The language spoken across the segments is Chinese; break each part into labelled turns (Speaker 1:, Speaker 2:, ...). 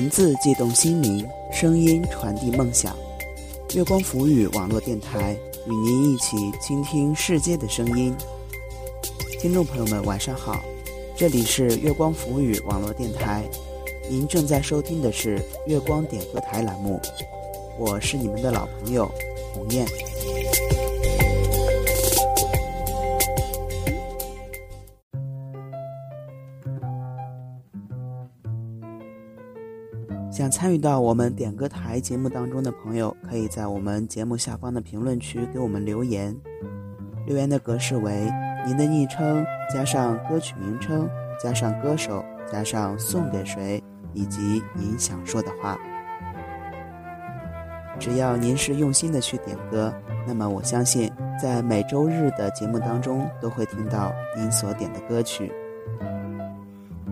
Speaker 1: 文字悸动心灵，声音传递梦想。月光浮语网络电台与您一起倾听世界的声音。听众朋友们，晚上好，这里是月光浮语网络电台，您正在收听的是月光点歌台栏目，我是你们的老朋友鸿雁。参与到我们点歌台节目当中的朋友，可以在我们节目下方的评论区给我们留言。留言的格式为您的昵称加上歌曲名称加上歌手加上送给谁以及您想说的话。只要您是用心的去点歌，那么我相信在每周日的节目当中都会听到您所点的歌曲。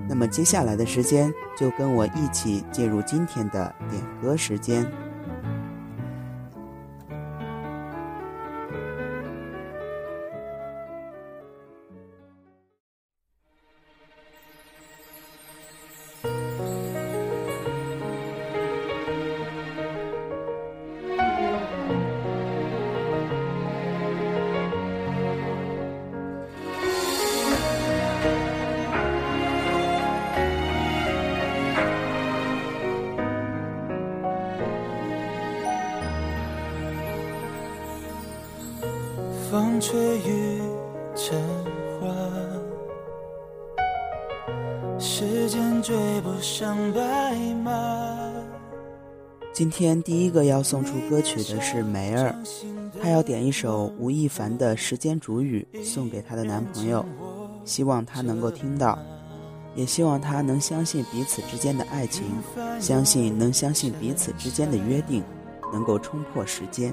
Speaker 1: 那么接下来的时间，就跟我一起进入今天的点歌时间。
Speaker 2: 风吹雨成花，时间追不上白马。
Speaker 1: 今天第一个要送出歌曲的是梅儿，她要点一首吴亦凡的《时间煮雨》送给她的男朋友，希望他能够听到，也希望他能相信彼此之间的爱情，相信能相信彼此之间的约定，能够冲破时间。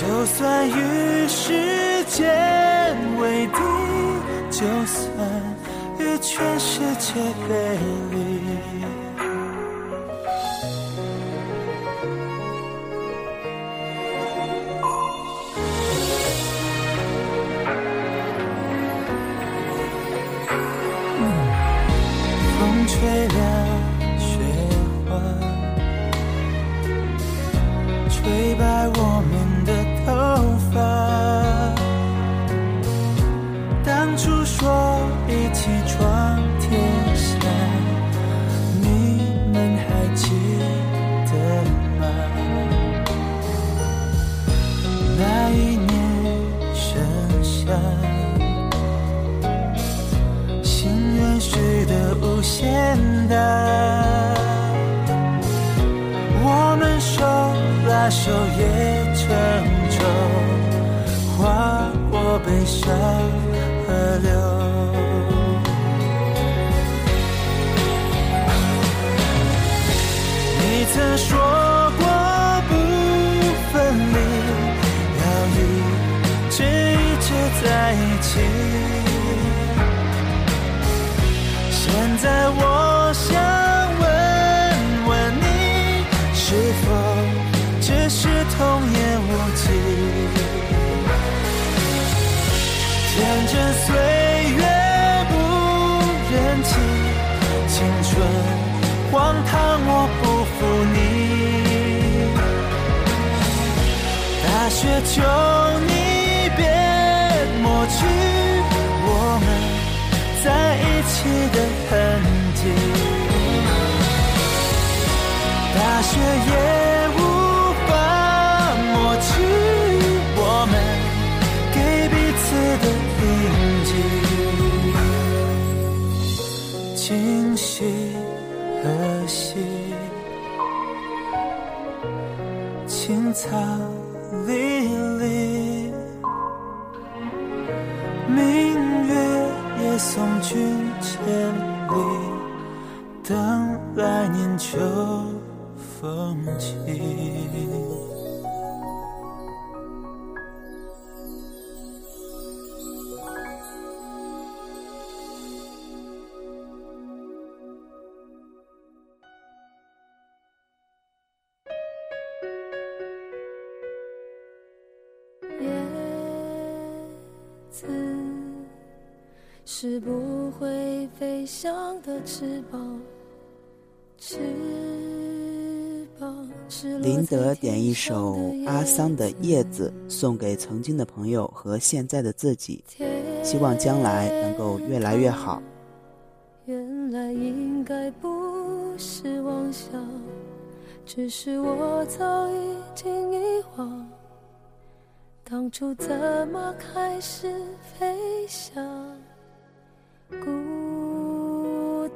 Speaker 2: 就算与时间为敌，就算与全世界背离。手也成舟，划过悲伤。青春荒唐我不负你。大雪求你别抹去我们。在一起的痕迹，大雪也草离离，明月。送君千里，等来年秋风起。
Speaker 3: 飞翔的翅膀，翅膀。
Speaker 1: 林德点一首阿桑的《叶子》，送给曾经的朋友和现在的自己，希望将来能够越来越好。
Speaker 3: 原来应该不是妄想，只是我早已经遗忘，当初怎么开始飞翔？孤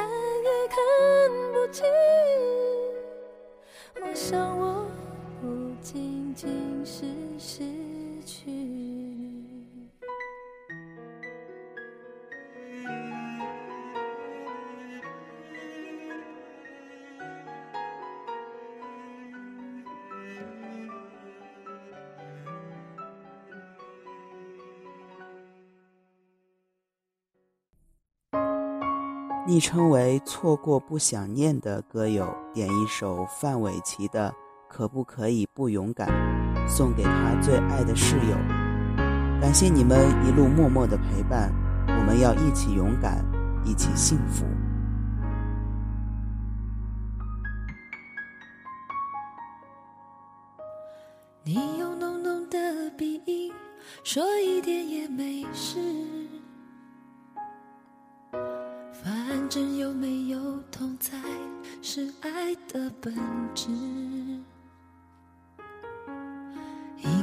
Speaker 3: 看也看不清，我想我不仅仅是
Speaker 1: 昵称为“错过不想念”的歌友点一首范玮琪的《可不可以不勇敢》，送给他最爱的室友。感谢你们一路默默的陪伴，我们要一起勇敢，一起幸福。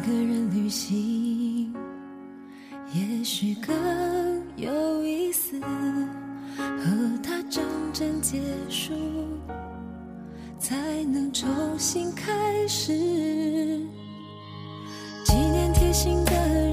Speaker 3: 一个人旅行，也许更有意思。和他真正结束，才能重新开始。纪念贴心的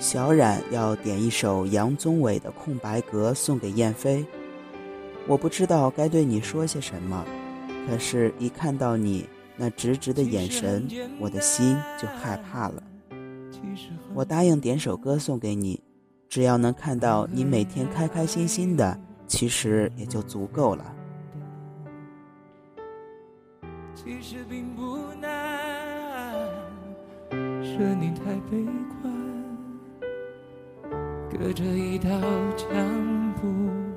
Speaker 1: 小冉要点一首杨宗纬的《空白格》送给燕飞。我不知道该对你说些什么，可是，一看到你那直直的眼神，我的心就害怕了。我答应点首歌送给你，只要能看到你每天开开心心的，其实也就足够了。
Speaker 4: 其实并不难，是你太悲观，隔着一道墙不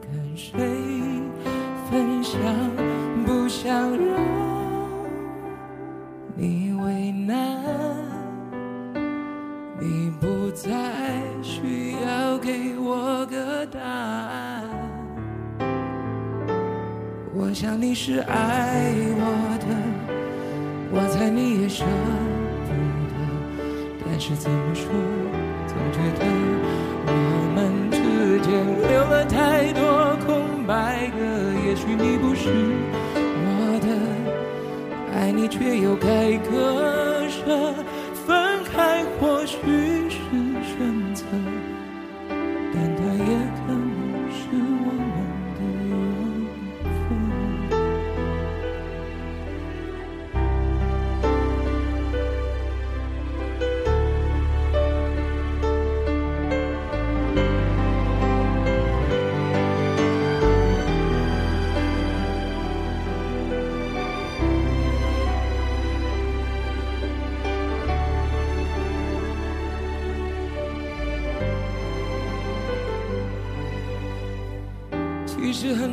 Speaker 4: 跟谁。分享，不想让你为难。你不再需要给我个答案。我想你是爱我的，我猜你也舍不得。但是怎么说，总觉得间留了太多空白格。也许你不是我的，爱你却又该割舍，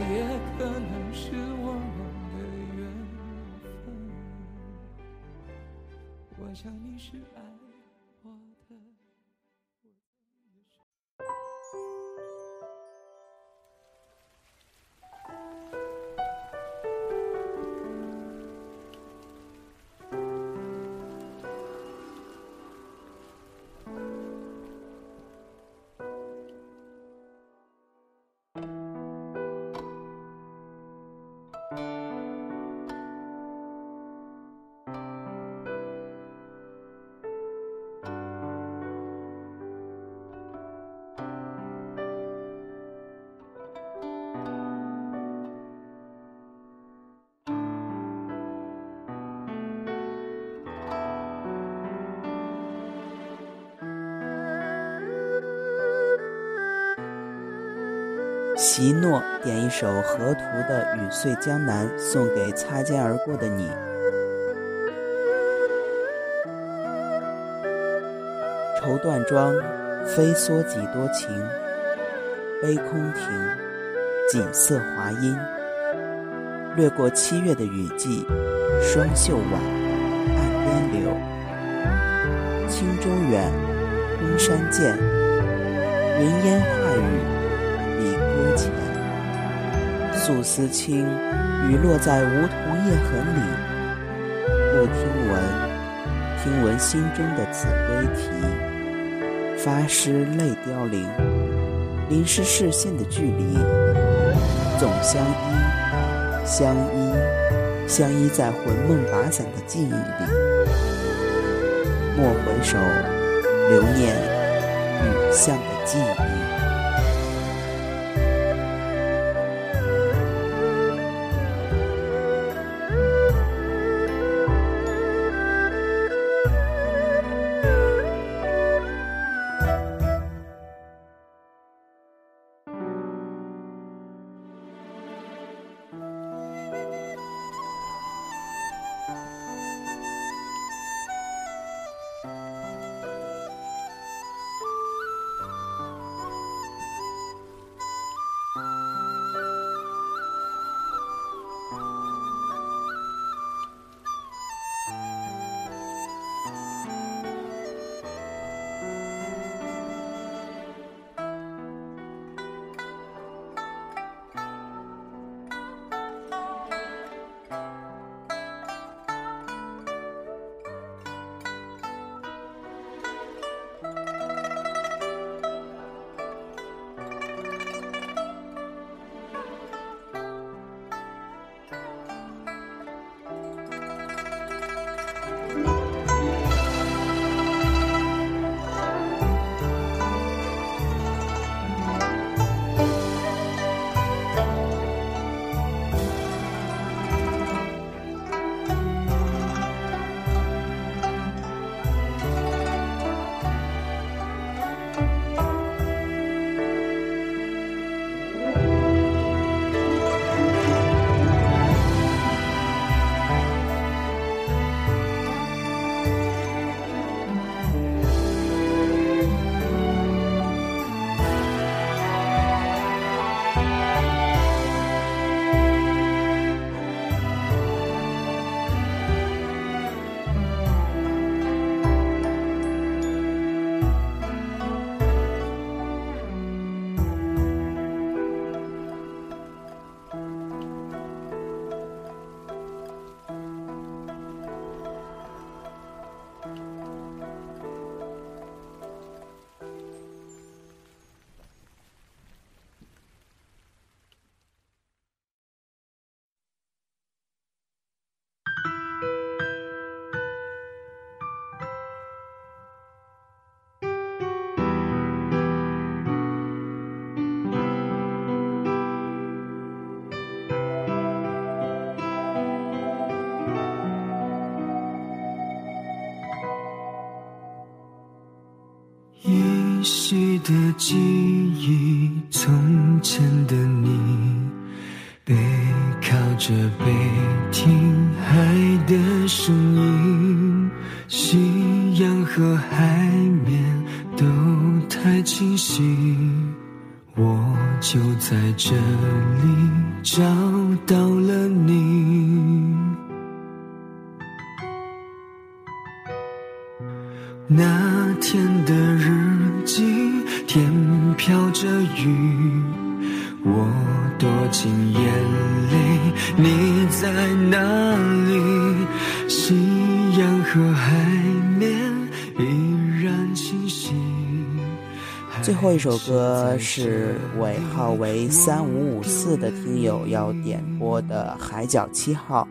Speaker 4: 也可能是我们的缘分。我想你是爱
Speaker 1: 席诺点一首河图的《雨碎江南》，送给擦肩而过的你。绸缎庄，飞梭几多情，悲空庭，锦瑟华音。掠过七月的雨季，双袖挽，岸边柳。轻舟远，空山见，云烟化雨。前，素丝轻，雨落在梧桐叶痕里。不听闻，听闻心中的子规啼。发湿泪凋零，淋湿视线的距离。总相依，相依，相依在魂梦把散的记忆里。莫回首，留念雨巷的记忆。
Speaker 5: 的记忆，从前的你，背靠着背听海的声音，夕阳和海面都太清晰，我就在这里找到了你。那
Speaker 1: 后一首歌是尾号为三五五四的听友要点播的《海角七号》，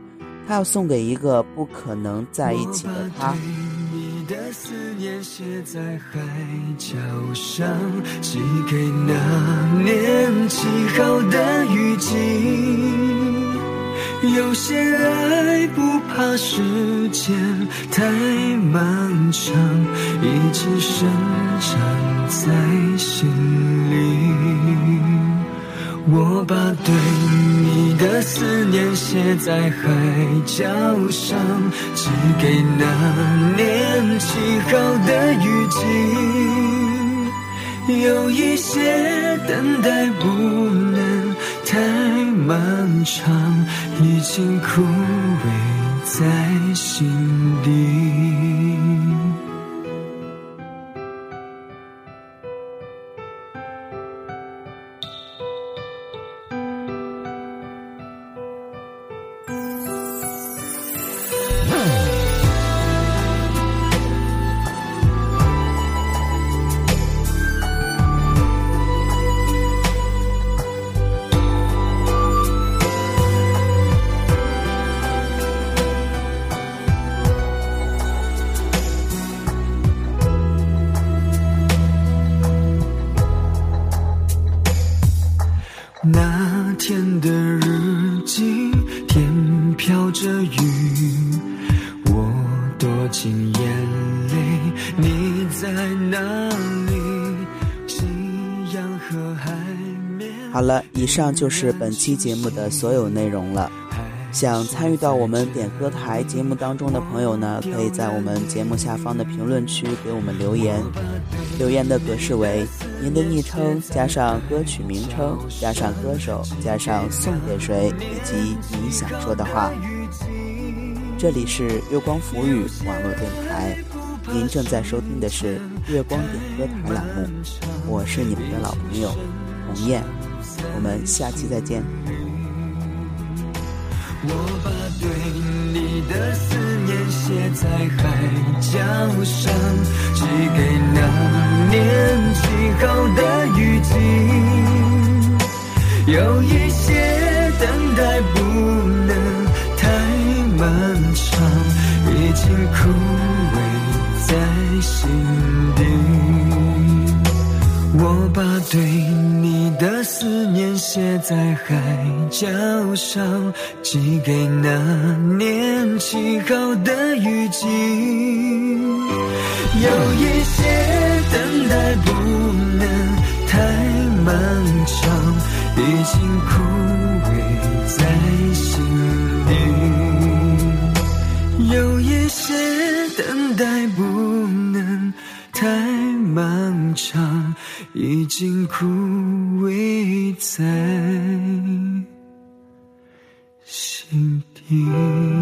Speaker 1: 他要送给一个不可能在一起的他。
Speaker 5: 的思念写在海角上，寄给那年七号的雨季。有些爱不怕时间太漫长，一直生长在心里。我把对你的思念写在海角上，寄给那年七号的雨季。有一些等待不能太漫长，已经枯萎在心底。飘着雨，我躲进眼泪，你在哪里？夕阳和海面。
Speaker 1: 好了，以上就是本期节目的所有内容了。想参与到我们点歌台节目当中的朋友呢，可以在我们节目下方的评论区给我们留言。留言的格式为您的昵称加上歌曲名称加上歌手加上送给谁以及你想说的话。这里是月光浮语网络电台，您正在收听的是月光点歌台栏目，我是你们的老朋友红雁，我们下期再见。
Speaker 5: 我把对你的思念写在海角上，寄给那年七号的雨季。有一些等待不能太漫长，已经枯萎在心底。我把对你的思念写在海角上，寄给那年七号的雨季。有一些等待不能太漫长，已经枯萎在心经枯萎在心底。